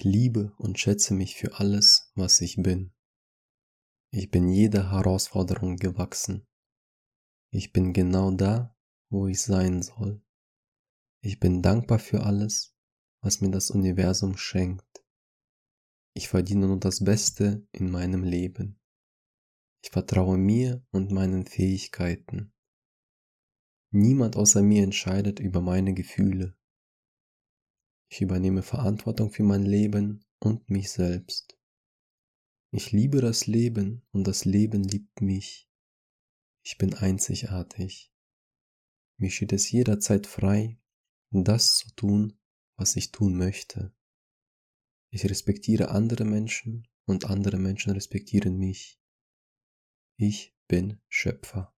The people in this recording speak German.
Ich liebe und schätze mich für alles, was ich bin. Ich bin jeder Herausforderung gewachsen. Ich bin genau da, wo ich sein soll. Ich bin dankbar für alles, was mir das Universum schenkt. Ich verdiene nur das Beste in meinem Leben. Ich vertraue mir und meinen Fähigkeiten. Niemand außer mir entscheidet über meine Gefühle. Ich übernehme Verantwortung für mein Leben und mich selbst. Ich liebe das Leben und das Leben liebt mich. Ich bin einzigartig. Mir steht es jederzeit frei, das zu tun, was ich tun möchte. Ich respektiere andere Menschen und andere Menschen respektieren mich. Ich bin Schöpfer.